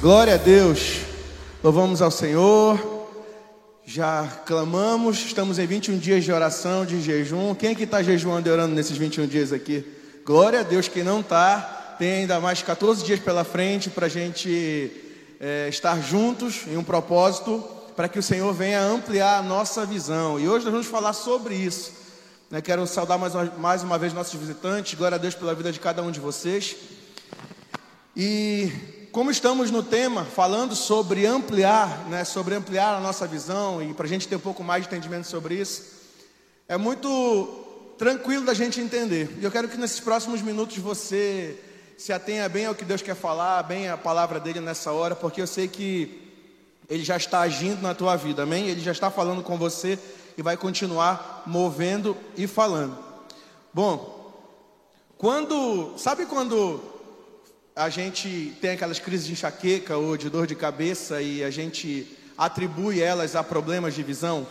Glória a Deus. Louvamos ao Senhor. Já clamamos, estamos em 21 dias de oração, de jejum. Quem é que está jejuando e orando nesses 21 dias aqui? Glória a Deus. Quem não está, tem ainda mais 14 dias pela frente para a gente é, estar juntos em um propósito, para que o Senhor venha ampliar a nossa visão. E hoje nós vamos falar sobre isso. Né? Quero saudar mais uma, mais uma vez nossos visitantes. Glória a Deus pela vida de cada um de vocês. E como estamos no tema falando sobre ampliar, né, sobre ampliar a nossa visão e para a gente ter um pouco mais de entendimento sobre isso, é muito tranquilo da gente entender. E eu quero que nesses próximos minutos você se atenha bem ao que Deus quer falar, bem a palavra dele nessa hora, porque eu sei que ele já está agindo na tua vida, amém? Ele já está falando com você e vai continuar movendo e falando. Bom, quando, sabe quando a gente tem aquelas crises de enxaqueca ou de dor de cabeça e a gente atribui elas a problemas de visão,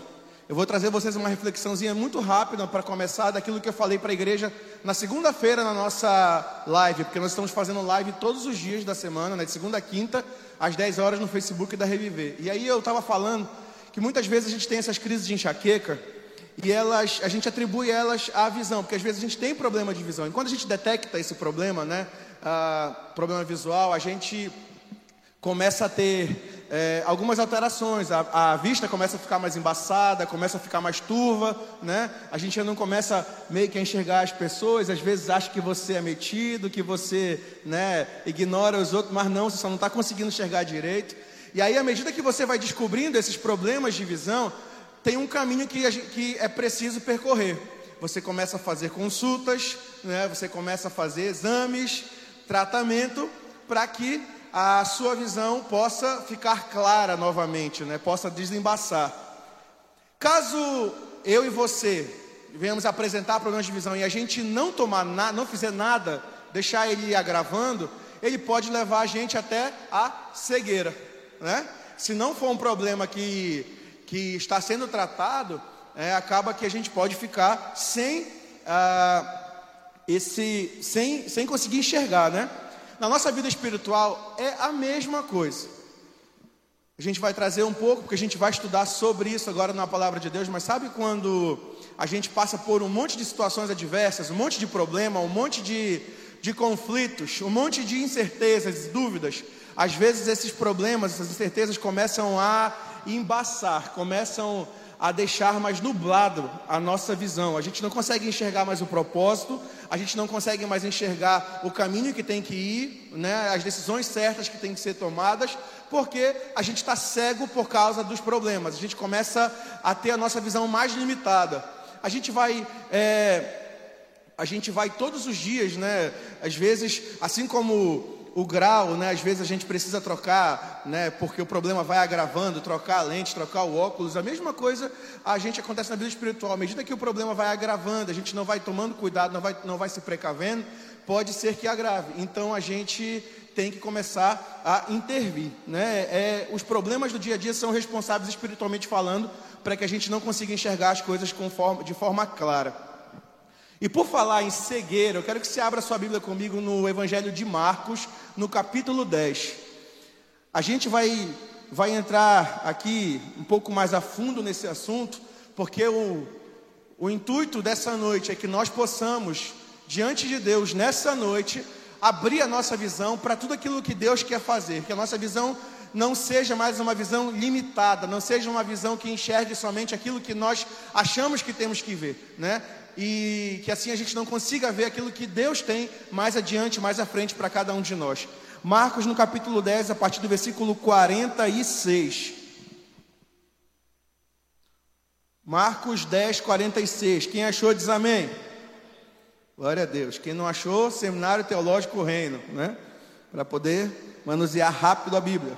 eu vou trazer vocês uma reflexãozinha muito rápida para começar daquilo que eu falei para a igreja na segunda-feira na nossa live, porque nós estamos fazendo live todos os dias da semana, né, de segunda a quinta, às 10 horas no Facebook da Reviver. E aí eu estava falando que muitas vezes a gente tem essas crises de enxaqueca e elas, a gente atribui elas à visão, porque às vezes a gente tem problema de visão. E quando a gente detecta esse problema, né, problema visual, a gente começa a ter é, algumas alterações. A, a, vista começa a ficar mais embaçada, começa a ficar mais turva, né? A gente já não começa meio que a enxergar as pessoas. Às vezes acha que você é metido, que você, né, ignora os outros, mas não, você só não está conseguindo enxergar direito. E aí, à medida que você vai descobrindo esses problemas de visão, tem um caminho que, gente, que é preciso percorrer. Você começa a fazer consultas, né? Você começa a fazer exames tratamento para que a sua visão possa ficar clara novamente, né? possa desembaçar. Caso eu e você venhamos apresentar problemas de visão e a gente não tomar nada, não fizer nada, deixar ele agravando, ele pode levar a gente até a cegueira, né? Se não for um problema que, que está sendo tratado, é, acaba que a gente pode ficar sem ah, esse sem, sem conseguir enxergar, né? Na nossa vida espiritual é a mesma coisa. A gente vai trazer um pouco, porque a gente vai estudar sobre isso agora na palavra de Deus, mas sabe quando a gente passa por um monte de situações adversas, um monte de problema, um monte de, de conflitos, um monte de incertezas, dúvidas. Às vezes esses problemas, essas incertezas começam a embaçar, começam a deixar mais nublado a nossa visão. A gente não consegue enxergar mais o propósito, a gente não consegue mais enxergar o caminho que tem que ir, né, as decisões certas que têm que ser tomadas, porque a gente está cego por causa dos problemas. A gente começa a ter a nossa visão mais limitada. A gente vai. É, a gente vai todos os dias, né? Às vezes, assim como o grau, né? Às vezes a gente precisa trocar, né? Porque o problema vai agravando, trocar a lente, trocar o óculos. A mesma coisa a gente acontece na vida espiritual. À medida que o problema vai agravando, a gente não vai tomando cuidado, não vai, não vai se precavendo, pode ser que agrave. Então a gente tem que começar a intervir, né? É, os problemas do dia a dia são responsáveis espiritualmente falando para que a gente não consiga enxergar as coisas forma, de forma clara. E por falar em cegueira, eu quero que você abra sua Bíblia comigo no Evangelho de Marcos, no capítulo 10. A gente vai, vai entrar aqui um pouco mais a fundo nesse assunto, porque o, o intuito dessa noite é que nós possamos, diante de Deus, nessa noite, abrir a nossa visão para tudo aquilo que Deus quer fazer, que a nossa visão não seja mais uma visão limitada, não seja uma visão que enxergue somente aquilo que nós achamos que temos que ver, né? E que assim a gente não consiga ver aquilo que Deus tem mais adiante, mais à frente para cada um de nós. Marcos no capítulo 10, a partir do versículo 46. Marcos 10, 46. Quem achou diz amém. Glória a Deus. Quem não achou, Seminário Teológico Reino, né? Para poder manusear rápido a Bíblia.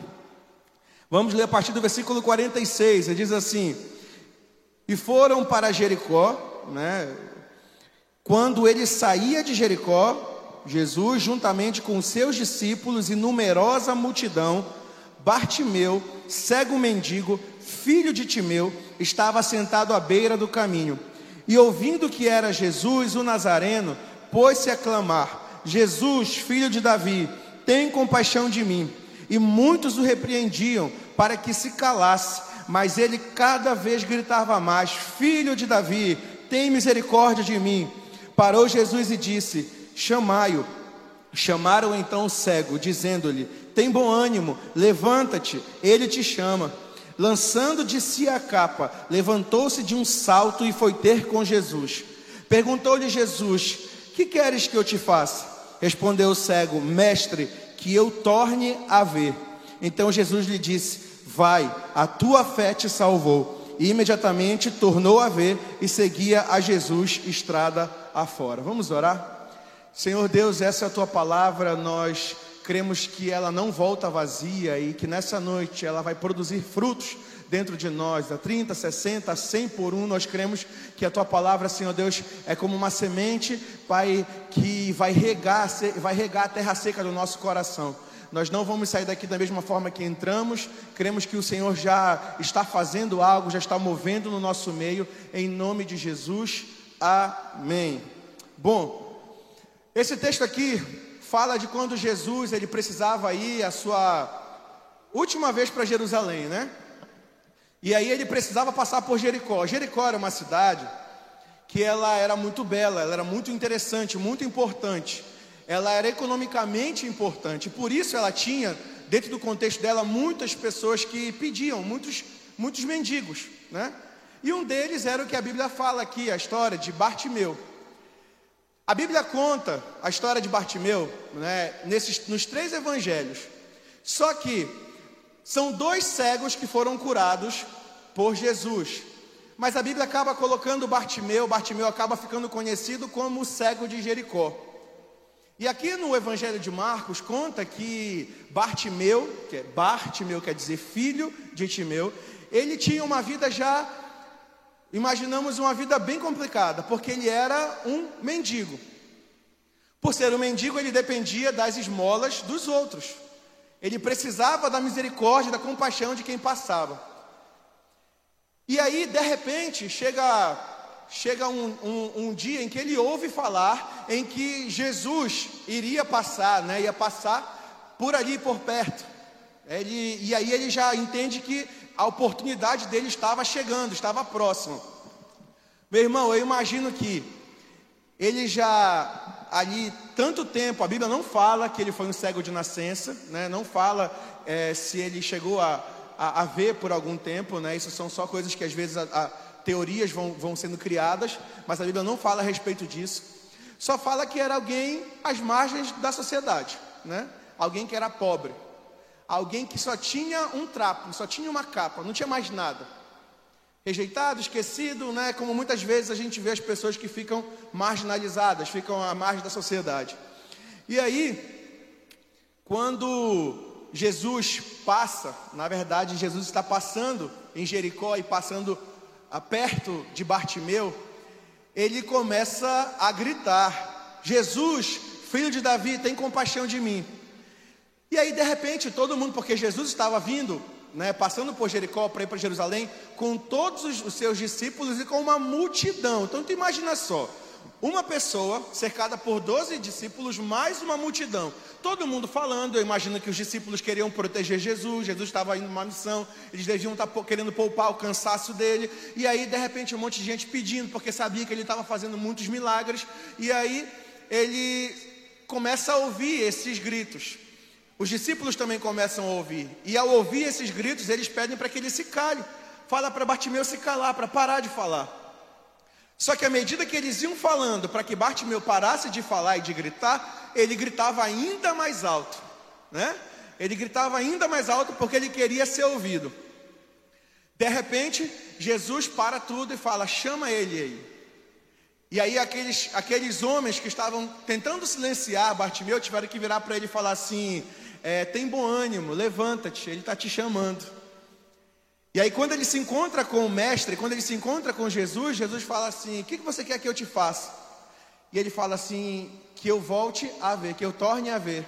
Vamos ler a partir do versículo 46. Ele diz assim: E foram para Jericó, né? Quando ele saía de Jericó, Jesus, juntamente com seus discípulos e numerosa multidão, Bartimeu, cego mendigo, filho de Timeu, estava sentado à beira do caminho. E ouvindo que era Jesus, o Nazareno, pôs-se a clamar: Jesus, filho de Davi, tem compaixão de mim. e muitos o repreendiam para que se calasse, mas ele cada vez gritava mais: Filho de Davi, tem misericórdia de mim. Parou Jesus e disse: Chamai-o. Chamaram então o cego, dizendo-lhe: Tem bom ânimo, levanta-te, ele te chama. Lançando de si a capa, levantou-se de um salto e foi ter com Jesus. Perguntou-lhe Jesus: Que queres que eu te faça? Respondeu o cego: Mestre, que eu torne a ver. Então Jesus lhe disse: Vai, a tua fé te salvou. E imediatamente tornou a ver e seguia a Jesus estrada afora. Vamos orar? Senhor Deus, essa é a tua palavra, nós cremos que ela não volta vazia e que nessa noite ela vai produzir frutos dentro de nós, a 30, 60, 100 por um, nós cremos que a tua palavra, Senhor Deus, é como uma semente, Pai, que vai regar, vai regar a terra seca do nosso coração. Nós não vamos sair daqui da mesma forma que entramos. Cremos que o Senhor já está fazendo algo, já está movendo no nosso meio, em nome de Jesus. Amém. Bom, esse texto aqui fala de quando Jesus ele precisava ir a sua última vez para Jerusalém, né? E aí ele precisava passar por Jericó. Jericó era uma cidade que ela era muito bela, ela era muito interessante, muito importante. Ela era economicamente importante. Por isso ela tinha, dentro do contexto dela, muitas pessoas que pediam, muitos, muitos mendigos, né? E um deles era o que a Bíblia fala aqui, a história de Bartimeu. A Bíblia conta a história de Bartimeu né, nesses, nos três evangelhos. Só que são dois cegos que foram curados por Jesus. Mas a Bíblia acaba colocando Bartimeu, Bartimeu acaba ficando conhecido como o cego de Jericó. E aqui no Evangelho de Marcos conta que Bartimeu, que é Bartimeu quer dizer filho de Timeu, ele tinha uma vida já imaginamos uma vida bem complicada, porque ele era um mendigo. Por ser um mendigo, ele dependia das esmolas dos outros. Ele precisava da misericórdia, da compaixão de quem passava. E aí, de repente, chega, chega um, um, um dia em que ele ouve falar em que Jesus iria passar, né, ia passar por ali, por perto. Ele, e aí ele já entende que a oportunidade dele estava chegando, estava próximo. Meu irmão, eu imagino que ele já ali tanto tempo, a Bíblia não fala que ele foi um cego de nascença, né? não fala é, se ele chegou a, a, a, ver por algum tempo, né? isso são só coisas que às vezes a, a, teorias vão, vão sendo criadas, mas a Bíblia não fala a respeito disso. Só fala que era alguém às margens da sociedade, né? alguém que era pobre. Alguém que só tinha um trapo, só tinha uma capa, não tinha mais nada. Rejeitado, esquecido, né? Como muitas vezes a gente vê as pessoas que ficam marginalizadas, ficam à margem da sociedade. E aí, quando Jesus passa, na verdade, Jesus está passando em Jericó e passando perto de Bartimeu, ele começa a gritar: Jesus, filho de Davi, tem compaixão de mim. E aí, de repente, todo mundo, porque Jesus estava vindo, né, passando por Jericó para ir para Jerusalém, com todos os, seus discípulos e com uma multidão. Então, tu imagina só, uma pessoa cercada por 12 discípulos, mais uma multidão. Todo mundo falando, eu imagino que os discípulos queriam proteger Jesus, Jesus estava indo numa missão, eles deviam estar querendo poupar o cansaço dele. E aí, de repente, um monte de gente pedindo, porque sabia que ele estava fazendo muitos milagres. E aí, ele começa a ouvir esses gritos. Os discípulos também começam a ouvir, e ao ouvir esses gritos, eles pedem para que ele se cale. Fala para Bartimeu se calar, para parar de falar. Só que à medida que eles iam falando para que Bartimeu parasse de falar e de gritar, ele gritava ainda mais alto, né? Ele gritava ainda mais alto porque ele queria ser ouvido. De repente, Jesus para tudo e fala: chama ele aí. E aí aqueles, aqueles homens que estavam tentando silenciar Bartimeu tiveram que virar para ele e falar assim: é, tem bom ânimo, levanta-te, ele está te chamando. E aí, quando ele se encontra com o Mestre, quando ele se encontra com Jesus, Jesus fala assim: O que, que você quer que eu te faça? E ele fala assim: Que eu volte a ver, que eu torne a ver.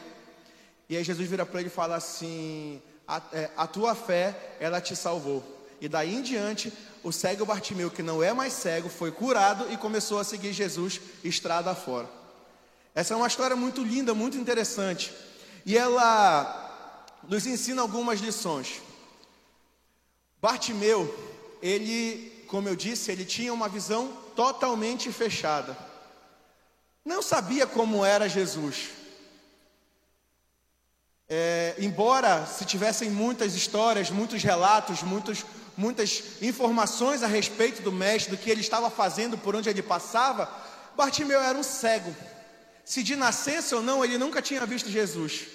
E aí, Jesus vira para ele e fala assim: a, é, a tua fé, ela te salvou. E daí em diante, o cego Bartimeu, que não é mais cego, foi curado e começou a seguir Jesus estrada fora. Essa é uma história muito linda, muito interessante. E ela nos ensina algumas lições. Bartimeu, ele, como eu disse, ele tinha uma visão totalmente fechada. Não sabia como era Jesus. É, embora se tivessem muitas histórias, muitos relatos, muitos, muitas informações a respeito do mestre, do que ele estava fazendo, por onde ele passava, Bartimeu era um cego. Se de nascença ou não, ele nunca tinha visto Jesus.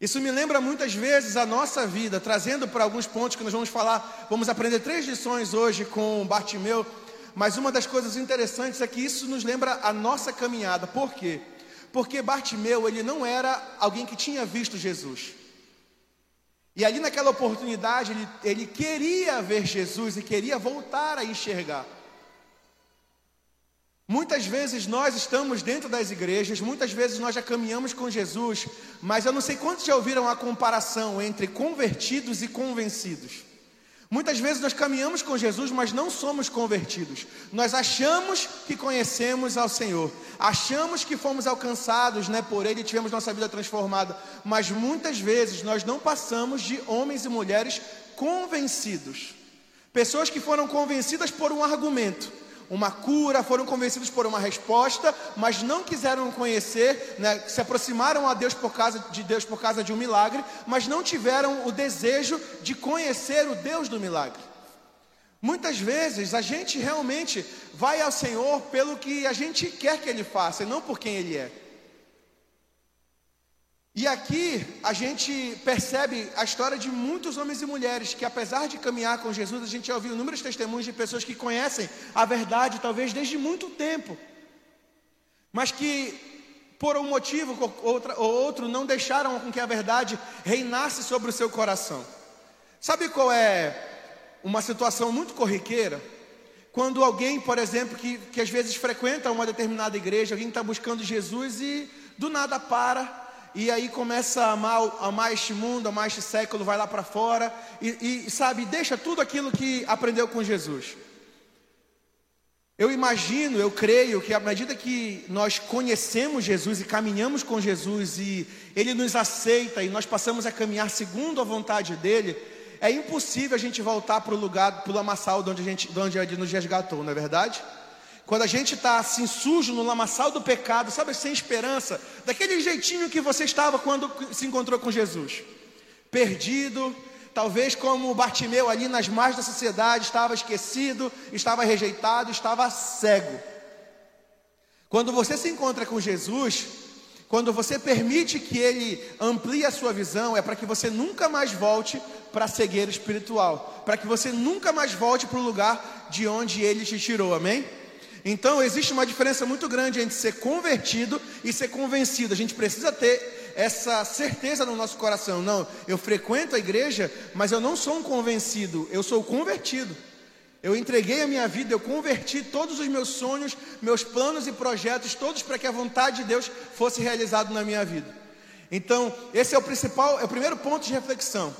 Isso me lembra muitas vezes a nossa vida, trazendo para alguns pontos que nós vamos falar. Vamos aprender três lições hoje com Bartimeu, mas uma das coisas interessantes é que isso nos lembra a nossa caminhada. Por quê? Porque Bartimeu, ele não era alguém que tinha visto Jesus. E ali naquela oportunidade, ele, ele queria ver Jesus e queria voltar a enxergar. Muitas vezes nós estamos dentro das igrejas, muitas vezes nós já caminhamos com Jesus, mas eu não sei quantos já ouviram a comparação entre convertidos e convencidos. Muitas vezes nós caminhamos com Jesus, mas não somos convertidos. Nós achamos que conhecemos ao Senhor, achamos que fomos alcançados né, por Ele e tivemos nossa vida transformada, mas muitas vezes nós não passamos de homens e mulheres convencidos. Pessoas que foram convencidas por um argumento, uma cura, foram convencidos por uma resposta, mas não quiseram conhecer, né, se aproximaram a Deus por causa de Deus por causa de um milagre, mas não tiveram o desejo de conhecer o Deus do milagre. Muitas vezes a gente realmente vai ao Senhor pelo que a gente quer que Ele faça, e não por quem Ele é. E aqui a gente percebe a história de muitos homens e mulheres que, apesar de caminhar com Jesus, a gente já ouviu inúmeros testemunhos de pessoas que conhecem a verdade, talvez desde muito tempo, mas que, por um motivo ou outro, não deixaram com que a verdade reinasse sobre o seu coração. Sabe qual é uma situação muito corriqueira? Quando alguém, por exemplo, que, que às vezes frequenta uma determinada igreja, alguém está buscando Jesus e do nada para e aí começa a amar, amar este mundo, amar este século, vai lá para fora e, e, sabe, deixa tudo aquilo que aprendeu com Jesus. Eu imagino, eu creio que à medida que nós conhecemos Jesus e caminhamos com Jesus e Ele nos aceita e nós passamos a caminhar segundo a vontade dEle, é impossível a gente voltar para o lugar, para o lamaçal de onde, a gente, de onde nos resgatou, não é verdade? Quando a gente está assim sujo no lamaçal do pecado, sabe, sem esperança, daquele jeitinho que você estava quando se encontrou com Jesus, perdido, talvez como Bartimeu ali nas margens da sociedade, estava esquecido, estava rejeitado, estava cego. Quando você se encontra com Jesus, quando você permite que Ele amplie a sua visão, é para que você nunca mais volte para a cegueira espiritual, para que você nunca mais volte para o lugar de onde Ele te tirou, amém? Então existe uma diferença muito grande entre ser convertido e ser convencido. A gente precisa ter essa certeza no nosso coração. Não, eu frequento a igreja, mas eu não sou um convencido, eu sou convertido. Eu entreguei a minha vida, eu converti todos os meus sonhos, meus planos e projetos, todos para que a vontade de Deus fosse realizada na minha vida. Então, esse é o principal, é o primeiro ponto de reflexão.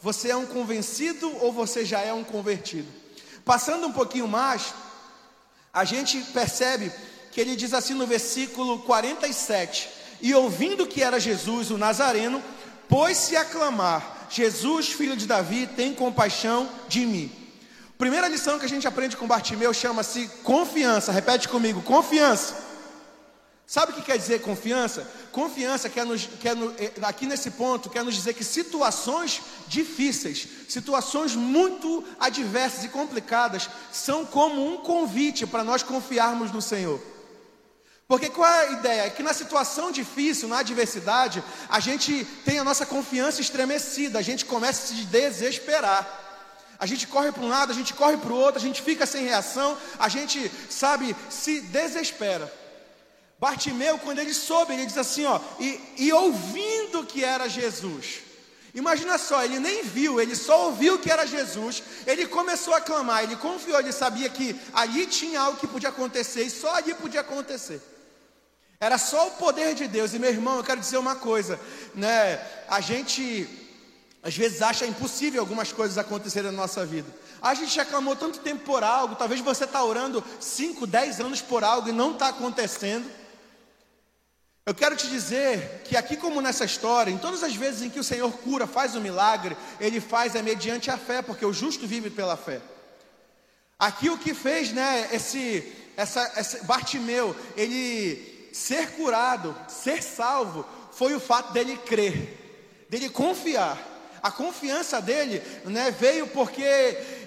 Você é um convencido ou você já é um convertido? Passando um pouquinho mais, a gente percebe que ele diz assim no versículo 47: E ouvindo que era Jesus, o Nazareno, pôs-se a clamar: Jesus, filho de Davi, tem compaixão de mim. Primeira lição que a gente aprende com Bartimeu chama-se confiança. Repete comigo: confiança. Sabe o que quer dizer confiança? Confiança quer nos, quer no, eh, aqui nesse ponto quer nos dizer que situações difíceis, situações muito adversas e complicadas, são como um convite para nós confiarmos no Senhor. Porque qual é a ideia? É que na situação difícil, na adversidade, a gente tem a nossa confiança estremecida, a gente começa a se desesperar. A gente corre para um lado, a gente corre para o outro, a gente fica sem reação, a gente, sabe, se desespera. Bartimeu, quando ele soube, ele diz assim: ó, e, e ouvindo que era Jesus. Imagina só, ele nem viu, ele só ouviu que era Jesus, ele começou a clamar, ele confiou, ele sabia que ali tinha algo que podia acontecer e só ali podia acontecer. Era só o poder de Deus. E meu irmão, eu quero dizer uma coisa, né? A gente às vezes acha impossível algumas coisas acontecerem na nossa vida. A gente já clamou tanto tempo por algo, talvez você está orando 5, 10 anos por algo e não está acontecendo. Eu quero te dizer que aqui como nessa história, em todas as vezes em que o Senhor cura, faz um milagre, ele faz é mediante a fé, porque o justo vive pela fé. Aqui o que fez, né, esse, essa, esse Bartimeu, ele ser curado, ser salvo, foi o fato dele crer, dele confiar. A confiança dele, né, veio porque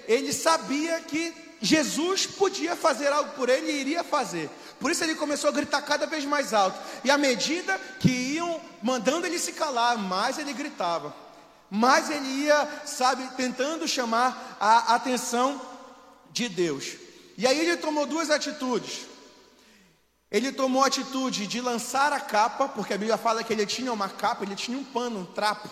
ele sabia que Jesus podia fazer algo por ele e iria fazer. Por isso ele começou a gritar cada vez mais alto. E à medida que iam mandando ele se calar, mais ele gritava. Mais ele ia, sabe, tentando chamar a atenção de Deus. E aí ele tomou duas atitudes. Ele tomou a atitude de lançar a capa, porque a Bíblia fala que ele tinha uma capa, ele tinha um pano, um trapo.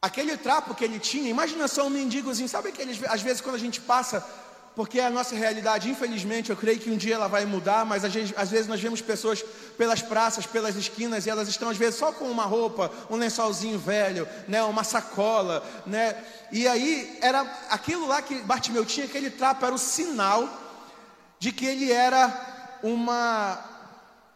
Aquele trapo que ele tinha, imagina só um mendigozinho, sabe aqueles, às vezes quando a gente passa porque a nossa realidade, infelizmente, eu creio que um dia ela vai mudar, mas às vezes, às vezes, nós vemos pessoas pelas praças, pelas esquinas, e elas estão às vezes só com uma roupa, um lençolzinho velho, né, uma sacola, né? E aí era aquilo lá que Bartimeu tinha, aquele trapo era o sinal de que ele era uma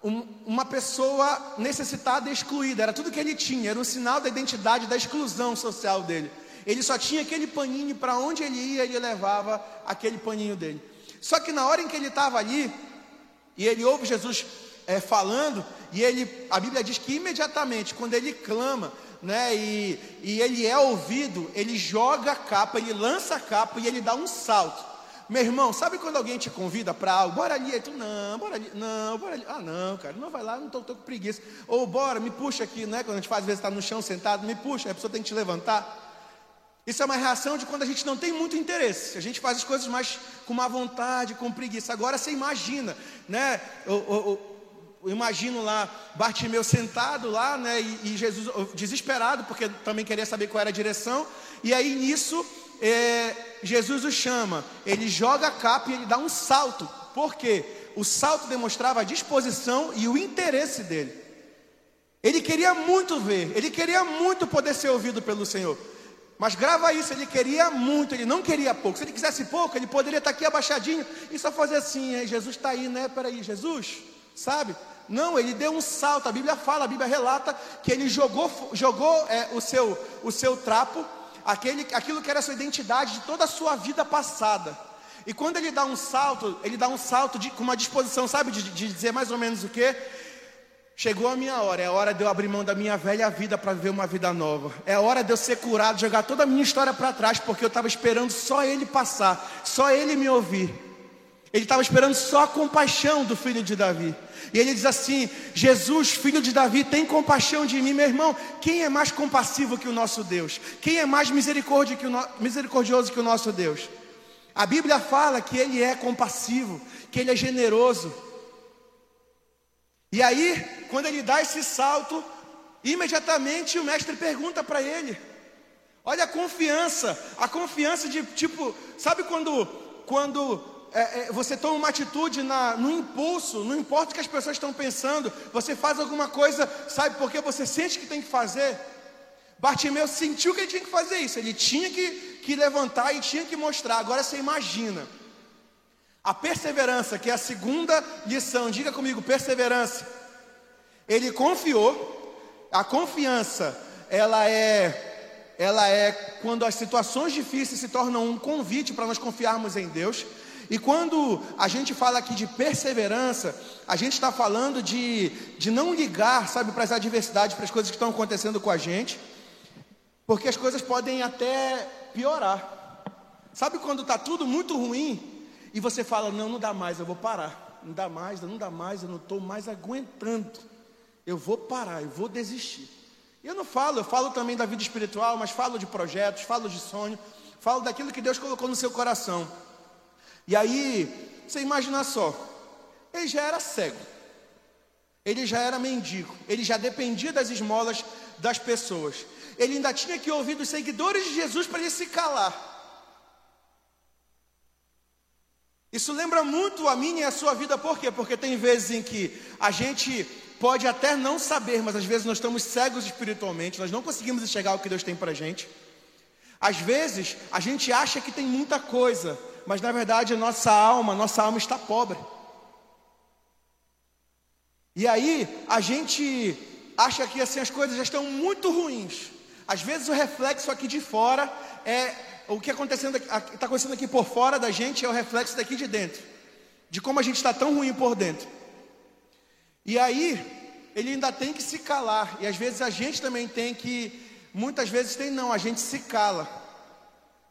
um, uma pessoa necessitada e excluída, era tudo que ele tinha, era um sinal da identidade, da exclusão social dele. Ele só tinha aquele paninho para onde ele ia, ele levava aquele paninho dele. Só que na hora em que ele estava ali, e ele ouve Jesus é, falando, e ele, a Bíblia diz que imediatamente, quando ele clama, né, e, e ele é ouvido, ele joga a capa, ele lança a capa e ele dá um salto. Meu irmão, sabe quando alguém te convida para algo? Bora ali, aí tu, não, bora ali, não, bora ali. Ah, não, cara, não vai lá, não estou com preguiça. Ou bora, me puxa aqui, né? Quando a gente faz, às vezes está no chão sentado, me puxa, a pessoa tem que te levantar. Isso é uma reação de quando a gente não tem muito interesse. A gente faz as coisas mais com má vontade, com preguiça. Agora você imagina, né? Eu, eu, eu imagino lá Bartimeu sentado lá, né? E, e, Jesus desesperado, porque também queria saber qual era a direção. E aí nisso é, Jesus o chama. Ele joga a capa e ele dá um salto. Por quê? O salto demonstrava a disposição e o interesse dele. Ele queria muito ver, ele queria muito poder ser ouvido pelo Senhor. Mas grava isso, ele queria muito, ele não queria pouco. Se ele quisesse pouco, ele poderia estar aqui abaixadinho e só fazer assim, Jesus está aí, né? Peraí, Jesus, sabe? Não, ele deu um salto, a Bíblia fala, a Bíblia relata que ele jogou, jogou é, o, seu, o seu trapo, aquele, aquilo que era a sua identidade de toda a sua vida passada. E quando ele dá um salto, ele dá um salto de, com uma disposição, sabe, de, de dizer mais ou menos o quê? Chegou a minha hora, é a hora de eu abrir mão da minha velha vida para viver uma vida nova. É a hora de eu ser curado, jogar toda a minha história para trás, porque eu estava esperando só ele passar, só ele me ouvir. Ele estava esperando só a compaixão do filho de Davi. E ele diz assim: Jesus, filho de Davi, tem compaixão de mim, meu irmão. Quem é mais compassivo que o nosso Deus? Quem é mais que no... misericordioso que o nosso Deus? A Bíblia fala que ele é compassivo, que ele é generoso. E aí, quando ele dá esse salto, imediatamente o mestre pergunta para ele: Olha a confiança, a confiança de tipo, sabe quando, quando é, é, você toma uma atitude na, no impulso, não importa o que as pessoas estão pensando, você faz alguma coisa, sabe porque você sente que tem que fazer. Bartimeu sentiu que ele tinha que fazer isso, ele tinha que, que levantar e tinha que mostrar. Agora você imagina a perseverança, que é a segunda lição, diga comigo, perseverança. Ele confiou, a confiança, ela é, ela é quando as situações difíceis se tornam um convite para nós confiarmos em Deus. E quando a gente fala aqui de perseverança, a gente está falando de, de não ligar, sabe, para as adversidades, para as coisas que estão acontecendo com a gente, porque as coisas podem até piorar. Sabe quando está tudo muito ruim e você fala: Não, não dá mais, eu vou parar. Não dá mais, não dá mais, eu não estou mais aguentando. Eu vou parar, eu vou desistir. Eu não falo, eu falo também da vida espiritual, mas falo de projetos, falo de sonho, falo daquilo que Deus colocou no seu coração. E aí, você imagina só, ele já era cego, ele já era mendigo, ele já dependia das esmolas das pessoas, ele ainda tinha que ouvir dos seguidores de Jesus para ele se calar. Isso lembra muito a minha e a sua vida, por quê? Porque tem vezes em que a gente pode até não saber, mas às vezes nós estamos cegos espiritualmente, nós não conseguimos enxergar o que Deus tem para a gente. Às vezes a gente acha que tem muita coisa, mas na verdade a nossa alma, nossa alma está pobre. E aí a gente acha que assim as coisas já estão muito ruins. Às vezes o reflexo aqui de fora é o que acontecendo está acontecendo aqui por fora da gente é o reflexo daqui de dentro, de como a gente está tão ruim por dentro. E aí ele ainda tem que se calar e às vezes a gente também tem que, muitas vezes tem não, a gente se cala,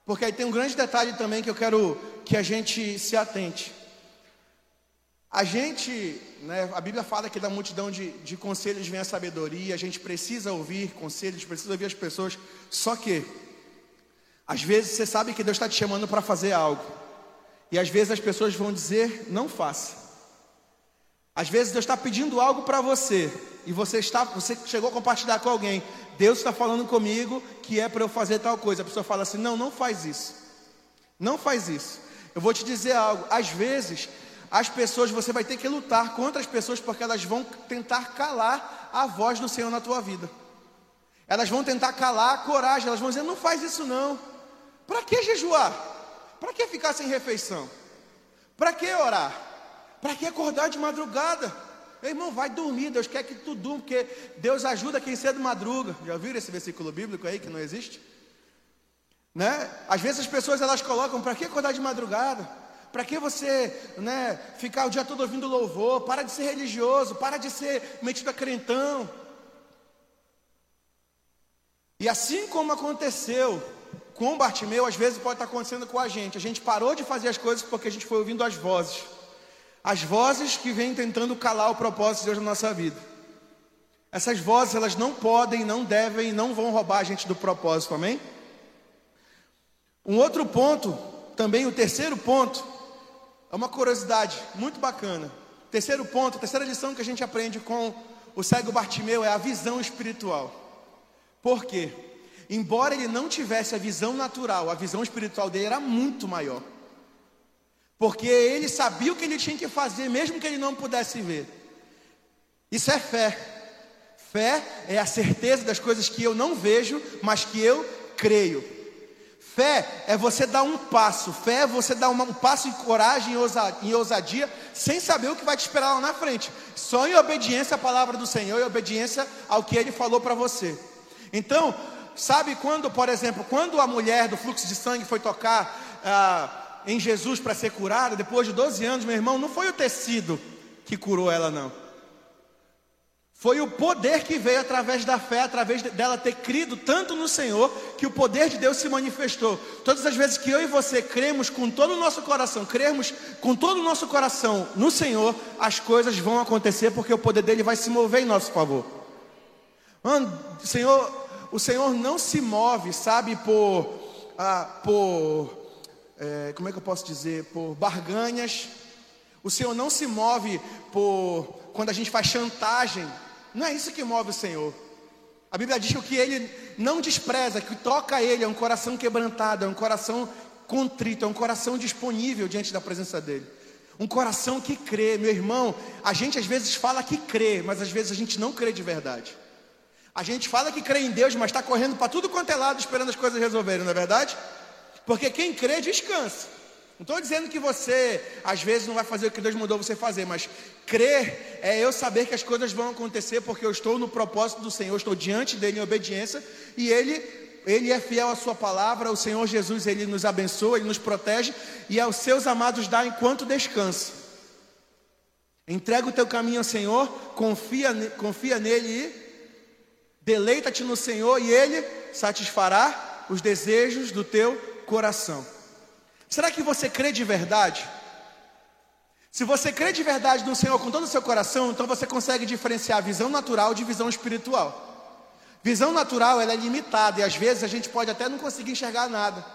porque aí tem um grande detalhe também que eu quero que a gente se atente. A gente, né, a Bíblia fala que da multidão de, de conselhos vem a sabedoria, a gente precisa ouvir conselhos, precisa ouvir as pessoas, só que, às vezes você sabe que Deus está te chamando para fazer algo, e às vezes as pessoas vão dizer, não faça. Às vezes Deus está pedindo algo para você, e você está, você chegou a compartilhar com alguém, Deus está falando comigo que é para eu fazer tal coisa. A pessoa fala assim: não, não faz isso. Não faz isso. Eu vou te dizer algo. Às vezes as pessoas, você vai ter que lutar contra as pessoas porque elas vão tentar calar a voz do Senhor na tua vida. Elas vão tentar calar a coragem, elas vão dizer: não faz isso não. Para que jejuar? Para que ficar sem refeição? Para que orar? Para que acordar de madrugada? Meu irmão, vai dormir, Deus quer que tu durma, porque Deus ajuda quem cedo madruga. Já viram esse versículo bíblico aí que não existe? Né? Às vezes as pessoas elas colocam, para que acordar de madrugada? Para que você né, ficar o dia todo ouvindo louvor? Para de ser religioso, para de ser metido a crentão. E assim como aconteceu com Bartimeu, às vezes pode estar acontecendo com a gente. A gente parou de fazer as coisas porque a gente foi ouvindo as vozes. As vozes que vêm tentando calar o propósito de Deus na nossa vida. Essas vozes, elas não podem, não devem, não vão roubar a gente do propósito, amém? Um outro ponto, também o terceiro ponto, é uma curiosidade muito bacana. Terceiro ponto, terceira lição que a gente aprende com o cego Bartimeu é a visão espiritual. Por quê? Embora ele não tivesse a visão natural, a visão espiritual dele era muito maior. Porque ele sabia o que ele tinha que fazer, mesmo que ele não pudesse ver. Isso é fé. Fé é a certeza das coisas que eu não vejo, mas que eu creio. Fé é você dar um passo, fé é você dar um passo em coragem e ousadia, sem saber o que vai te esperar lá na frente, só em obediência à palavra do Senhor e obediência ao que Ele falou para você. Então, sabe quando, por exemplo, quando a mulher do fluxo de sangue foi tocar ah, em Jesus para ser curada, depois de 12 anos, meu irmão, não foi o tecido que curou ela, não. Foi o poder que veio através da fé, através dela ter crido tanto no Senhor, que o poder de Deus se manifestou. Todas as vezes que eu e você cremos com todo o nosso coração, cremos com todo o nosso coração no Senhor, as coisas vão acontecer porque o poder dele vai se mover em nosso favor. Senhor, o Senhor não se move, sabe, por, ah, por é, como é que eu posso dizer, por barganhas. O Senhor não se move por quando a gente faz chantagem não é isso que move o Senhor. A Bíblia diz que o que ele não despreza, que toca ele, é um coração quebrantado, é um coração contrito, é um coração disponível diante da presença dele. Um coração que crê, meu irmão. A gente às vezes fala que crê, mas às vezes a gente não crê de verdade. A gente fala que crê em Deus, mas está correndo para tudo quanto é lado esperando as coisas resolverem, não é verdade? Porque quem crê descansa. Não estou dizendo que você, às vezes, não vai fazer o que Deus mandou você fazer, mas crer é eu saber que as coisas vão acontecer porque eu estou no propósito do Senhor, estou diante dele em obediência e ele, ele é fiel à Sua palavra. O Senhor Jesus, ele nos abençoa, ele nos protege e aos seus amados dá enquanto descansa. Entrega o teu caminho ao Senhor, confia, confia nele e deleita-te no Senhor e ele satisfará os desejos do teu coração. Será que você crê de verdade? Se você crê de verdade no Senhor com todo o seu coração, então você consegue diferenciar visão natural de visão espiritual. Visão natural ela é limitada e às vezes a gente pode até não conseguir enxergar nada.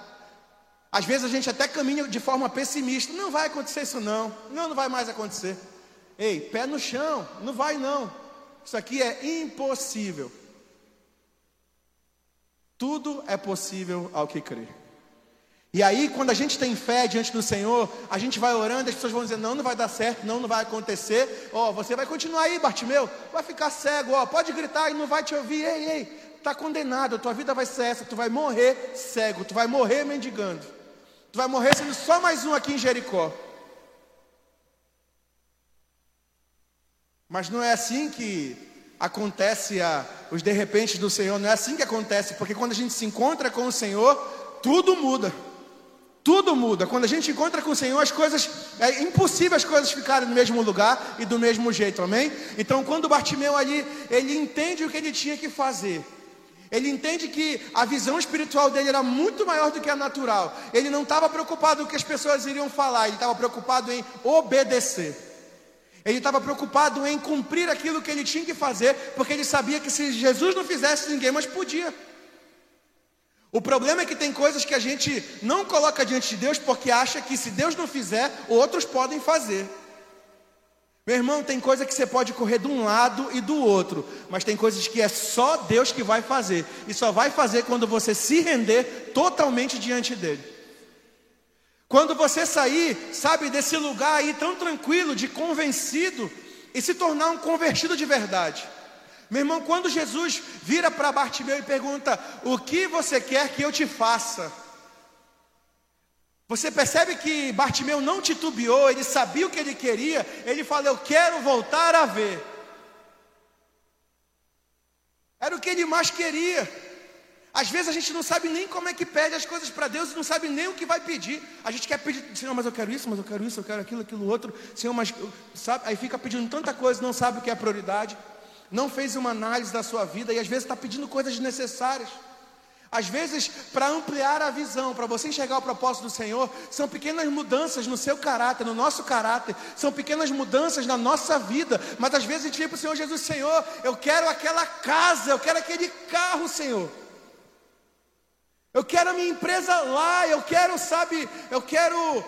Às vezes a gente até caminha de forma pessimista. Não vai acontecer isso não. Não, não vai mais acontecer. Ei, pé no chão. Não vai não. Isso aqui é impossível. Tudo é possível ao que crê. E aí, quando a gente tem fé diante do Senhor, a gente vai orando, as pessoas vão dizer: não, não vai dar certo, não, não vai acontecer. Ó, oh, você vai continuar aí, Bartimeu, vai ficar cego, ó, oh, pode gritar e não vai te ouvir. Ei, ei, está condenado, a tua vida vai ser essa, tu vai morrer cego, tu vai morrer mendigando, tu vai morrer sendo só mais um aqui em Jericó. Mas não é assim que acontece a, os de repente do Senhor, não é assim que acontece, porque quando a gente se encontra com o Senhor, tudo muda. Tudo muda. Quando a gente encontra com o Senhor, as coisas é impossível as coisas ficarem no mesmo lugar e do mesmo jeito. Amém? Então, quando Bartimeu ali, ele entende o que ele tinha que fazer. Ele entende que a visão espiritual dele era muito maior do que a natural. Ele não estava preocupado com o que as pessoas iriam falar, ele estava preocupado em obedecer. Ele estava preocupado em cumprir aquilo que ele tinha que fazer, porque ele sabia que se Jesus não fizesse, ninguém mais podia. O problema é que tem coisas que a gente não coloca diante de Deus porque acha que se Deus não fizer, outros podem fazer. Meu irmão, tem coisa que você pode correr de um lado e do outro, mas tem coisas que é só Deus que vai fazer, e só vai fazer quando você se render totalmente diante dele. Quando você sair, sabe, desse lugar aí tão tranquilo, de convencido, e se tornar um convertido de verdade. Meu irmão, quando Jesus vira para Bartimeu e pergunta: O que você quer que eu te faça? Você percebe que Bartimeu não titubeou, ele sabia o que ele queria, ele fala: Eu quero voltar a ver. Era o que ele mais queria. Às vezes a gente não sabe nem como é que pede as coisas para Deus, não sabe nem o que vai pedir. A gente quer pedir, Senhor, mas eu quero isso, mas eu quero isso, eu quero aquilo, aquilo outro. Senhor, mas sabe? Aí fica pedindo tanta coisa, não sabe o que é prioridade. Não fez uma análise da sua vida e às vezes está pedindo coisas desnecessárias. Às vezes, para ampliar a visão, para você enxergar o propósito do Senhor, são pequenas mudanças no seu caráter, no nosso caráter, são pequenas mudanças na nossa vida, mas às vezes a gente vem para o Senhor Jesus, Senhor, eu quero aquela casa, eu quero aquele carro, Senhor. Eu quero a minha empresa lá, eu quero, sabe, eu quero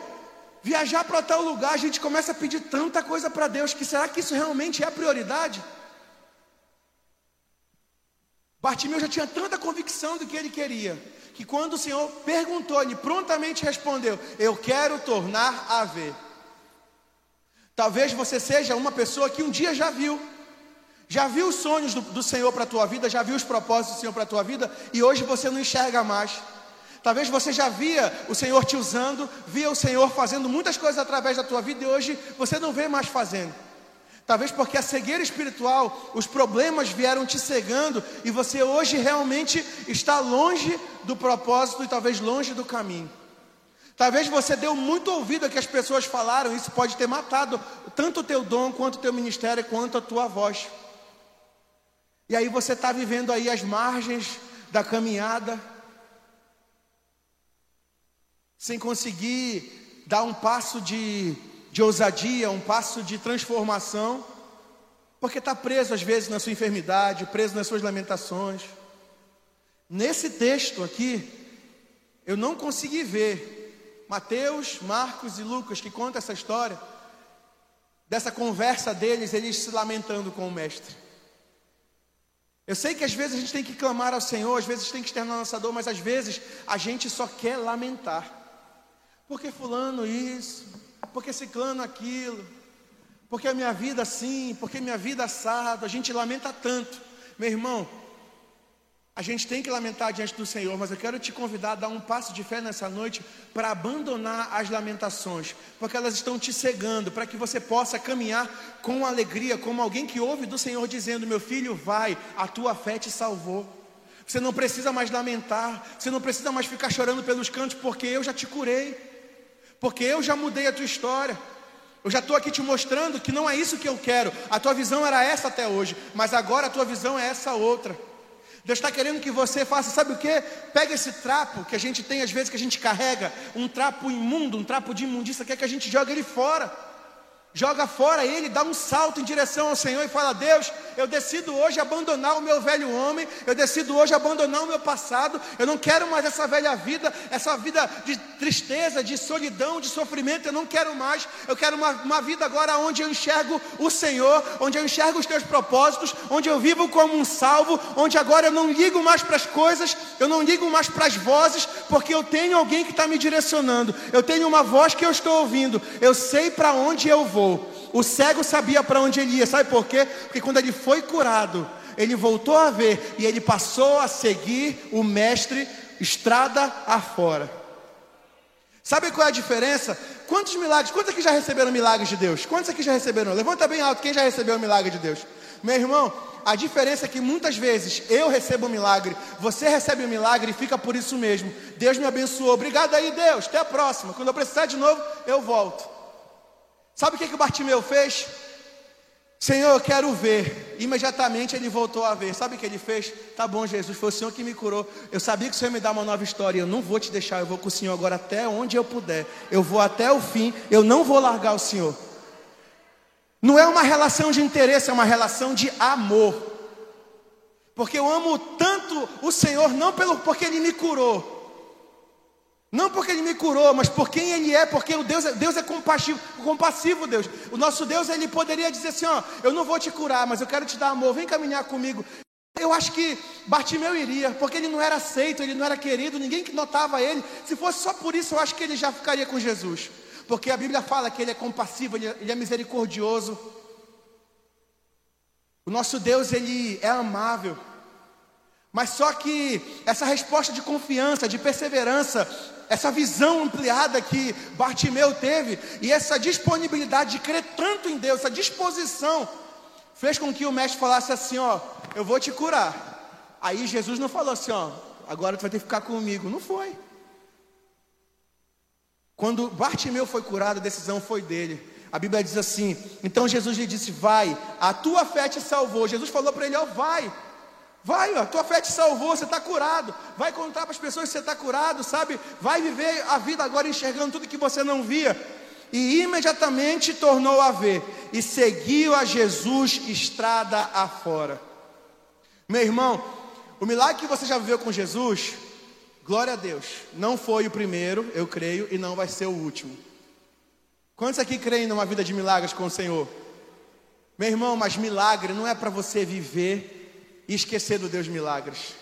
viajar para tal lugar. A gente começa a pedir tanta coisa para Deus que será que isso realmente é a prioridade? Bartimeu já tinha tanta convicção do que ele queria, que quando o Senhor perguntou, ele prontamente respondeu: Eu quero tornar a ver. Talvez você seja uma pessoa que um dia já viu, já viu os sonhos do, do Senhor para a tua vida, já viu os propósitos do Senhor para a tua vida, e hoje você não enxerga mais. Talvez você já via o Senhor te usando, via o Senhor fazendo muitas coisas através da tua vida, e hoje você não vê mais fazendo. Talvez porque a cegueira espiritual, os problemas vieram te cegando e você hoje realmente está longe do propósito e talvez longe do caminho. Talvez você deu muito ouvido a que as pessoas falaram, isso pode ter matado tanto o teu dom, quanto o teu ministério, quanto a tua voz. E aí você está vivendo aí as margens da caminhada, sem conseguir dar um passo de de ousadia, um passo de transformação, porque está preso às vezes na sua enfermidade, preso nas suas lamentações. Nesse texto aqui, eu não consegui ver Mateus, Marcos e Lucas que conta essa história, dessa conversa deles, eles se lamentando com o mestre. Eu sei que às vezes a gente tem que clamar ao Senhor, às vezes tem que externar nossa dor, mas às vezes a gente só quer lamentar. Porque fulano isso, porque ciclano aquilo, porque a minha vida assim, porque minha vida assado, a gente lamenta tanto. Meu irmão, a gente tem que lamentar diante do Senhor, mas eu quero te convidar a dar um passo de fé nessa noite para abandonar as lamentações, porque elas estão te cegando, para que você possa caminhar com alegria, como alguém que ouve do Senhor dizendo: Meu filho, vai, a tua fé te salvou. Você não precisa mais lamentar, você não precisa mais ficar chorando pelos cantos, porque eu já te curei porque eu já mudei a tua história. Eu já estou aqui te mostrando que não é isso que eu quero. A tua visão era essa até hoje, mas agora a tua visão é essa outra. Deus está querendo que você faça, sabe o que? Pega esse trapo que a gente tem às vezes que a gente carrega, um trapo imundo, um trapo de imundícia, quer que a gente jogue ele fora joga fora ele, dá um salto em direção ao Senhor e fala: Deus, eu decido hoje abandonar o meu velho homem, eu decido hoje abandonar o meu passado, eu não quero mais essa velha vida, essa vida de tristeza, de solidão, de sofrimento, eu não quero mais, eu quero uma, uma vida agora onde eu enxergo o Senhor, onde eu enxergo os teus propósitos, onde eu vivo como um salvo, onde agora eu não ligo mais para as coisas, eu não ligo mais para as vozes, porque eu tenho alguém que está me direcionando, eu tenho uma voz que eu estou ouvindo, eu sei para onde eu vou. O cego sabia para onde ele ia, sabe por quê? Porque quando ele foi curado, ele voltou a ver e ele passou a seguir o mestre estrada afora. Sabe qual é a diferença? Quantos milagres, quantos aqui já receberam milagres de Deus? Quantos aqui já receberam? Levanta bem alto quem já recebeu o milagre de Deus. Meu irmão, a diferença é que muitas vezes eu recebo um milagre, você recebe um milagre e fica por isso mesmo. Deus me abençoou. Obrigado aí, Deus. Até a próxima. Quando eu precisar de novo, eu volto. Sabe o que, que o Bartimeu fez? Senhor, eu quero ver. Imediatamente ele voltou a ver. Sabe o que ele fez? Tá bom, Jesus, foi o Senhor que me curou. Eu sabia que o Senhor me dar uma nova história. Eu não vou te deixar, eu vou com o Senhor agora até onde eu puder. Eu vou até o fim. Eu não vou largar o Senhor. Não é uma relação de interesse, é uma relação de amor. Porque eu amo tanto o Senhor, não pelo porque Ele me curou, não porque Ele me curou, mas por quem Ele é, porque o Deus, é, Deus é compassivo, compassivo, Deus. O nosso Deus, Ele poderia dizer assim: ó, eu não vou te curar, mas eu quero te dar amor, vem caminhar comigo. Eu acho que Bartimeu iria, porque ele não era aceito, ele não era querido, ninguém que notava ele. Se fosse só por isso, eu acho que ele já ficaria com Jesus. Porque a Bíblia fala que ele é compassivo, ele, ele é misericordioso. O nosso Deus, ele é amável. Mas só que essa resposta de confiança, de perseverança, essa visão ampliada que Bartimeu teve e essa disponibilidade de crer tanto em Deus, essa disposição, fez com que o mestre falasse assim: Ó, eu vou te curar. Aí Jesus não falou assim: Ó, agora tu vai ter que ficar comigo. Não foi. Quando Bartimeu foi curado, a decisão foi dele. A Bíblia diz assim: Então Jesus lhe disse: Vai, a tua fé te salvou. Jesus falou para ele: Ó, vai. Vai, a tua fé te salvou, você está curado. Vai contar para as pessoas que você está curado, sabe? Vai viver a vida agora enxergando tudo que você não via. E imediatamente tornou a ver e seguiu a Jesus estrada afora. Meu irmão, o milagre que você já viveu com Jesus, glória a Deus, não foi o primeiro, eu creio, e não vai ser o último. Quantos aqui creem numa vida de milagres com o Senhor? Meu irmão, mas milagre não é para você viver e esquecer do Deus de milagres.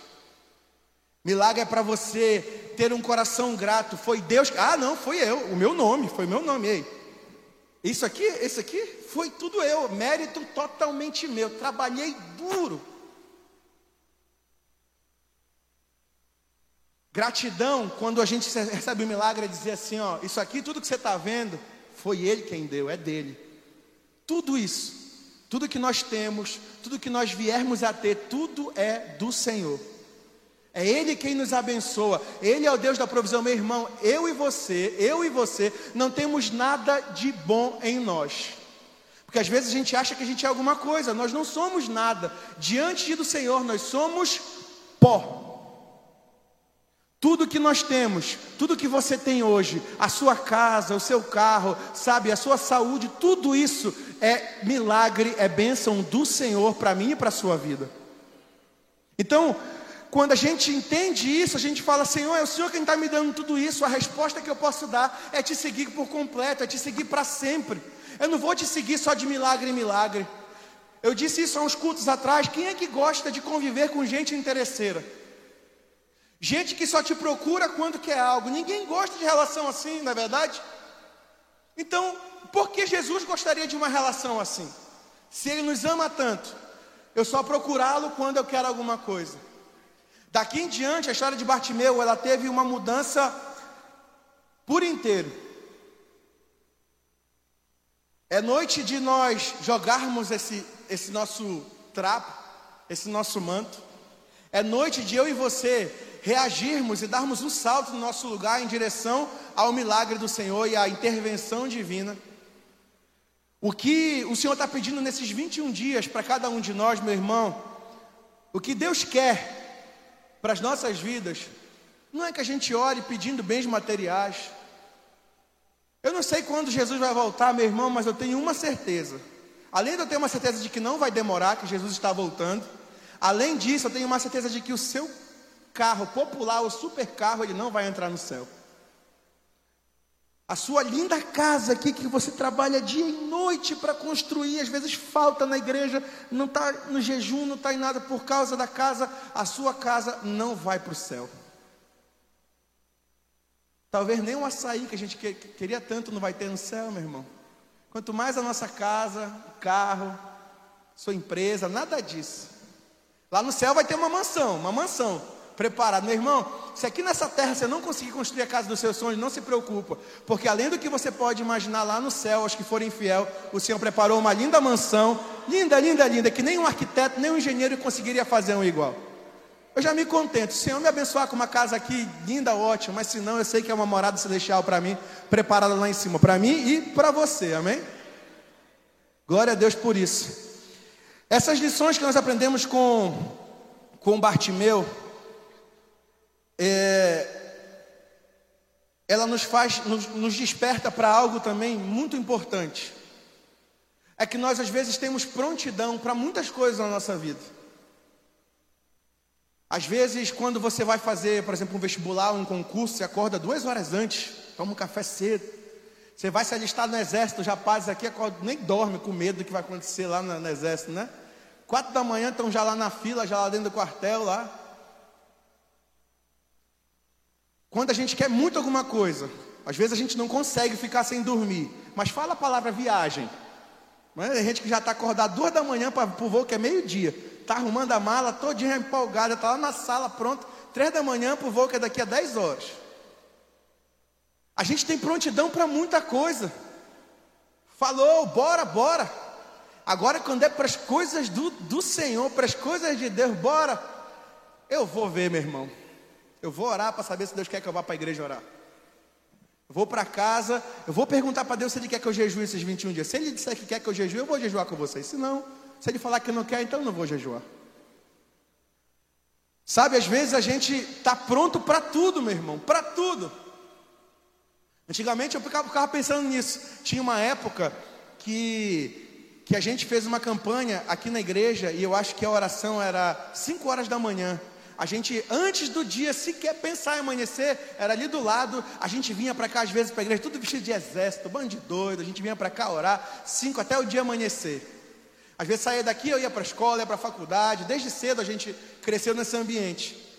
Milagre é para você ter um coração grato. Foi Deus. Ah, não, foi eu. O meu nome, foi meu nome. Ei. Isso aqui, esse aqui, foi tudo eu. Mérito totalmente meu. Trabalhei duro. Gratidão, quando a gente recebe um milagre, é dizer assim: ó, isso aqui, tudo que você está vendo, foi Ele quem deu, é dele. Tudo isso. Tudo que nós temos, tudo que nós viermos a ter, tudo é do Senhor. É Ele quem nos abençoa, Ele é o Deus da provisão, meu irmão. Eu e você, eu e você, não temos nada de bom em nós. Porque às vezes a gente acha que a gente é alguma coisa, nós não somos nada. Diante do Senhor, nós somos pó. Tudo que nós temos, tudo que você tem hoje, a sua casa, o seu carro, sabe, a sua saúde, tudo isso é milagre, é bênção do Senhor para mim e para a sua vida. Então, quando a gente entende isso, a gente fala: Senhor, é o Senhor quem está me dando tudo isso. A resposta que eu posso dar é te seguir por completo, é te seguir para sempre. Eu não vou te seguir só de milagre em milagre. Eu disse isso há uns cultos atrás. Quem é que gosta de conviver com gente interesseira? Gente que só te procura quando quer algo. Ninguém gosta de relação assim, não é verdade? Então, por que Jesus gostaria de uma relação assim? Se Ele nos ama tanto, eu só procurá-lo quando eu quero alguma coisa. Daqui em diante, a história de Bartimeu, ela teve uma mudança por inteiro. É noite de nós jogarmos esse, esse nosso trapo, esse nosso manto. É noite de eu e você reagirmos e darmos um salto no nosso lugar em direção ao milagre do Senhor e à intervenção divina. O que o Senhor está pedindo nesses 21 dias para cada um de nós, meu irmão, o que Deus quer para as nossas vidas, não é que a gente ore pedindo bens materiais. Eu não sei quando Jesus vai voltar, meu irmão, mas eu tenho uma certeza. Além de eu ter uma certeza de que não vai demorar, que Jesus está voltando, além disso, eu tenho uma certeza de que o seu carro popular, o super carro, ele não vai entrar no céu. A sua linda casa aqui que você trabalha dia e noite para construir, às vezes falta na igreja, não está no jejum, não está em nada por causa da casa, a sua casa não vai para o céu. Talvez nem um açaí que a gente queria tanto não vai ter no céu, meu irmão. Quanto mais a nossa casa, carro, sua empresa, nada disso. Lá no céu vai ter uma mansão, uma mansão preparado. Meu irmão, se aqui nessa terra você não conseguir construir a casa dos seus sonhos, não se preocupa, porque além do que você pode imaginar lá no céu, aos que forem fiel, o Senhor preparou uma linda mansão, linda, linda, linda, que nem um arquiteto, nem um engenheiro conseguiria fazer um igual. Eu já me contento, o Senhor me abençoar com uma casa aqui linda, ótima, mas se não, eu sei que é uma morada celestial para mim, preparada lá em cima, para mim e para você, amém? Glória a Deus por isso. Essas lições que nós aprendemos com, com Bartimeu, é, ela nos faz, nos, nos desperta para algo também muito importante. É que nós às vezes temos prontidão para muitas coisas na nossa vida. Às vezes, quando você vai fazer, por exemplo, um vestibular, um concurso, você acorda duas horas antes, toma um café cedo. Você vai se alistar no exército, já passa aqui, acorda, nem dorme com medo do que vai acontecer lá no, no exército, né? Quatro da manhã estão já lá na fila, já lá dentro do quartel lá. Quando a gente quer muito alguma coisa, às vezes a gente não consegue ficar sem dormir, mas fala a palavra viagem. Mas tem gente que já está acordado duas da manhã para o voo que é meio-dia, está arrumando a mala, todinha empolgada, está lá na sala pronto, três da manhã para o voo que é daqui a dez horas. A gente tem prontidão para muita coisa. Falou, bora, bora. Agora quando é para as coisas do, do Senhor, para as coisas de Deus, bora. Eu vou ver, meu irmão. Eu vou orar para saber se Deus quer que eu vá para a igreja orar. Eu vou para casa, eu vou perguntar para Deus se Ele quer que eu jejue esses 21 dias. Se Ele disser que quer que eu jejue, eu vou jejuar com vocês. Se não, se Ele falar que não quer, então eu não vou jejuar. Sabe, às vezes a gente está pronto para tudo, meu irmão, para tudo. Antigamente eu ficava, ficava, pensando nisso. Tinha uma época que, que a gente fez uma campanha aqui na igreja e eu acho que a oração era 5 horas da manhã. A gente, antes do dia sequer pensar em amanhecer, era ali do lado, a gente vinha para cá às vezes para a igreja, tudo vestido de exército, bando de doido, a gente vinha para cá orar, cinco até o dia amanhecer. Às vezes saía daqui, eu ia para a escola, ia para a faculdade, desde cedo a gente cresceu nesse ambiente.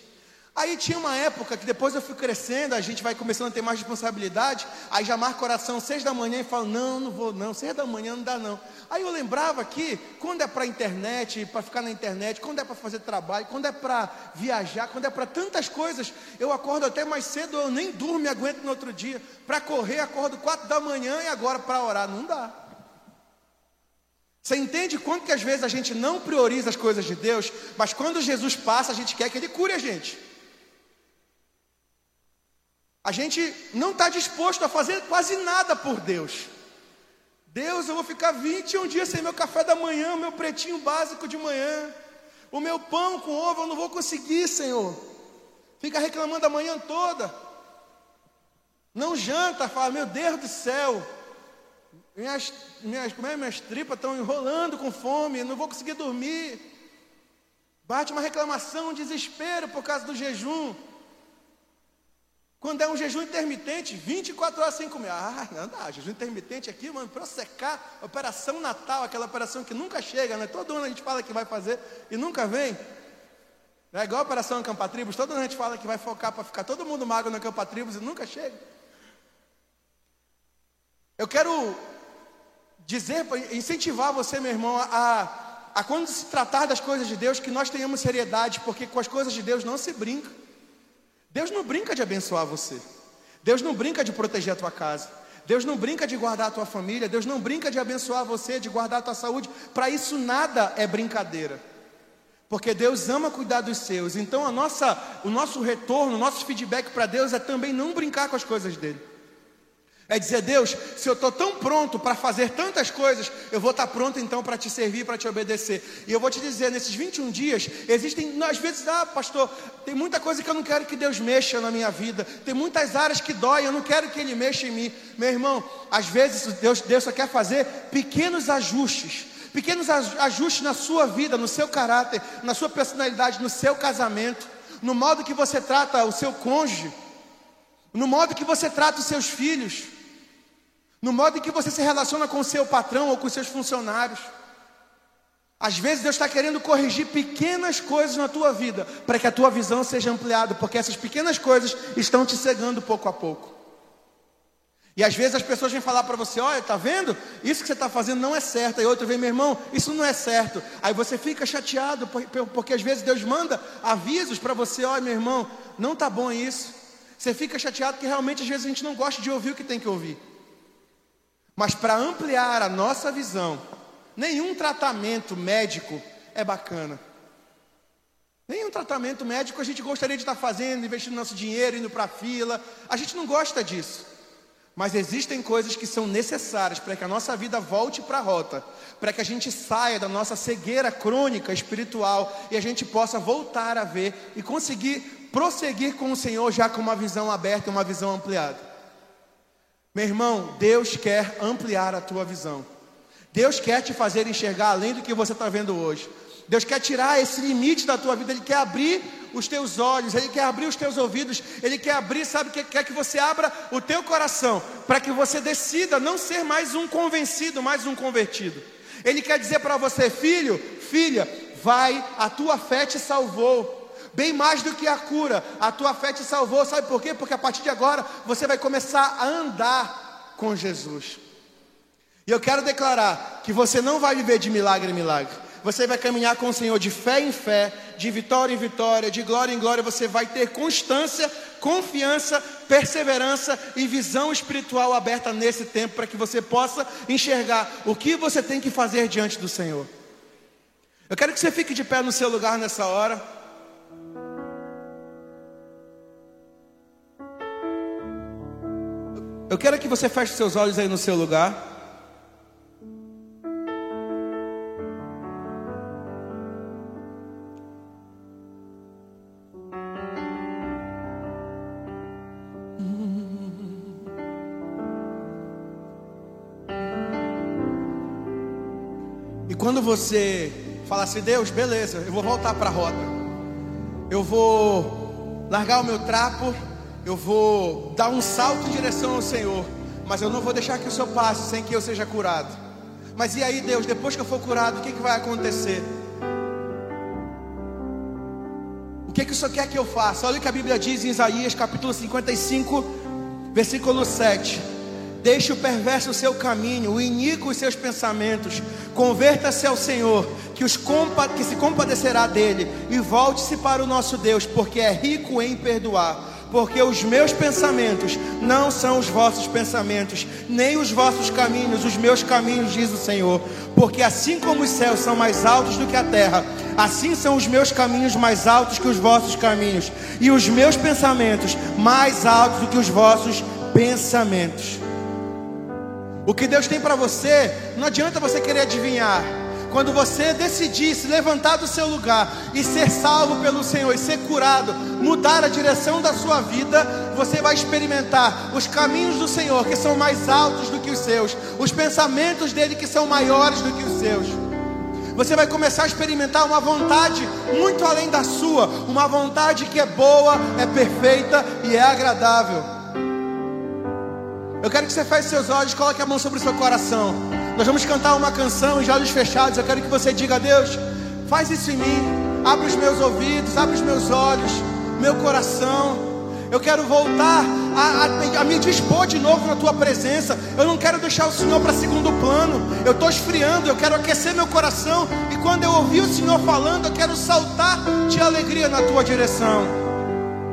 Aí tinha uma época que depois eu fui crescendo, a gente vai começando a ter mais responsabilidade, aí já marca oração seis da manhã e falo, não, não vou não, seis da manhã não dá não. Aí eu lembrava que quando é para internet, para ficar na internet, quando é para fazer trabalho, quando é para viajar, quando é para tantas coisas, eu acordo até mais cedo, eu nem durmo e aguento no outro dia. Para correr, acordo quatro da manhã e agora para orar, não dá. Você entende quanto que às vezes a gente não prioriza as coisas de Deus, mas quando Jesus passa, a gente quer que Ele cure a gente. A gente não está disposto a fazer quase nada por Deus. Deus, eu vou ficar 21 dias sem meu café da manhã, meu pretinho básico de manhã. O meu pão com ovo eu não vou conseguir, Senhor. Fica reclamando a manhã toda. Não janta, fala, meu Deus do céu. Minhas, minhas, como é, minhas tripas estão enrolando com fome, não vou conseguir dormir. Bate uma reclamação, um desespero por causa do jejum. Quando é um jejum intermitente, 24 horas sem comer. Ah, não dá, jejum intermitente aqui, mano, para secar, operação Natal, aquela operação que nunca chega, né? Todo ano a gente fala que vai fazer e nunca vem. É igual a operação Acampatribos, todo ano a gente fala que vai focar para ficar todo mundo magro no Acampatribos e nunca chega. Eu quero dizer, incentivar você, meu irmão, a, a quando se tratar das coisas de Deus, que nós tenhamos seriedade, porque com as coisas de Deus não se brinca. Deus não brinca de abençoar você. Deus não brinca de proteger a tua casa. Deus não brinca de guardar a tua família. Deus não brinca de abençoar você, de guardar a tua saúde. Para isso nada é brincadeira. Porque Deus ama cuidar dos seus. Então a nossa, o nosso retorno, o nosso feedback para Deus é também não brincar com as coisas dele. É dizer, Deus, se eu estou tão pronto para fazer tantas coisas, eu vou estar tá pronto então para te servir, para te obedecer. E eu vou te dizer, nesses 21 dias, existem, às vezes, ah, pastor, tem muita coisa que eu não quero que Deus mexa na minha vida, tem muitas áreas que dói, eu não quero que Ele mexa em mim. Meu irmão, às vezes Deus, Deus só quer fazer pequenos ajustes, pequenos ajustes na sua vida, no seu caráter, na sua personalidade, no seu casamento, no modo que você trata o seu cônjuge, no modo que você trata os seus filhos no modo em que você se relaciona com seu patrão ou com seus funcionários. Às vezes Deus está querendo corrigir pequenas coisas na tua vida, para que a tua visão seja ampliada, porque essas pequenas coisas estão te cegando pouco a pouco. E às vezes as pessoas vêm falar para você: olha, tá vendo? Isso que você está fazendo não é certo. E outro vem, meu irmão, isso não é certo. Aí você fica chateado, porque às vezes Deus manda avisos para você: olha, meu irmão, não tá bom isso. Você fica chateado porque realmente às vezes a gente não gosta de ouvir o que tem que ouvir. Mas para ampliar a nossa visão, nenhum tratamento médico é bacana. Nenhum tratamento médico a gente gostaria de estar fazendo, investindo nosso dinheiro, indo para a fila. A gente não gosta disso. Mas existem coisas que são necessárias para que a nossa vida volte para a rota, para que a gente saia da nossa cegueira crônica espiritual e a gente possa voltar a ver e conseguir prosseguir com o Senhor já com uma visão aberta uma visão ampliada. Meu irmão, Deus quer ampliar a tua visão. Deus quer te fazer enxergar além do que você está vendo hoje. Deus quer tirar esse limite da tua vida, Ele quer abrir os teus olhos, Ele quer abrir os teus ouvidos, Ele quer abrir, sabe, que quer que você abra o teu coração, para que você decida não ser mais um convencido, mais um convertido. Ele quer dizer para você, filho, filha, vai, a tua fé te salvou. Bem mais do que a cura, a tua fé te salvou, sabe por quê? Porque a partir de agora você vai começar a andar com Jesus. E eu quero declarar que você não vai viver de milagre em milagre você vai caminhar com o Senhor de fé em fé, de vitória em vitória, de glória em glória. Você vai ter constância, confiança, perseverança e visão espiritual aberta nesse tempo para que você possa enxergar o que você tem que fazer diante do Senhor. Eu quero que você fique de pé no seu lugar nessa hora. Eu quero que você feche seus olhos aí no seu lugar. quando você fala assim, Deus, beleza, eu vou voltar para a rota, eu vou largar o meu trapo, eu vou dar um salto em direção ao Senhor, mas eu não vou deixar que o Senhor passe sem que eu seja curado. Mas e aí, Deus, depois que eu for curado, o que, que vai acontecer? O que, que o Senhor quer que eu faça? Olha o que a Bíblia diz em Isaías capítulo 55, versículo 7. Deixe o perverso o seu caminho, o iníquo os seus pensamentos. Converta-se ao Senhor, que, os compa que se compadecerá dele, e volte-se para o nosso Deus, porque é rico em perdoar. Porque os meus pensamentos não são os vossos pensamentos, nem os vossos caminhos, os meus caminhos, diz o Senhor. Porque assim como os céus são mais altos do que a terra, assim são os meus caminhos mais altos que os vossos caminhos, e os meus pensamentos mais altos do que os vossos pensamentos. O que Deus tem para você, não adianta você querer adivinhar. Quando você decidir se levantar do seu lugar e ser salvo pelo Senhor e ser curado, mudar a direção da sua vida, você vai experimentar os caminhos do Senhor que são mais altos do que os seus, os pensamentos dele que são maiores do que os seus. Você vai começar a experimentar uma vontade muito além da sua, uma vontade que é boa, é perfeita e é agradável. Eu quero que você feche seus olhos, coloque a mão sobre o seu coração. Nós vamos cantar uma canção de olhos fechados. Eu quero que você diga a Deus: faz isso em mim. Abre os meus ouvidos, abre os meus olhos, meu coração. Eu quero voltar a, a, a, me dispor de novo na tua presença. Eu não quero deixar o Senhor para segundo plano. Eu estou esfriando, eu quero aquecer meu coração. E quando eu ouvir o Senhor falando, eu quero saltar de alegria na tua direção.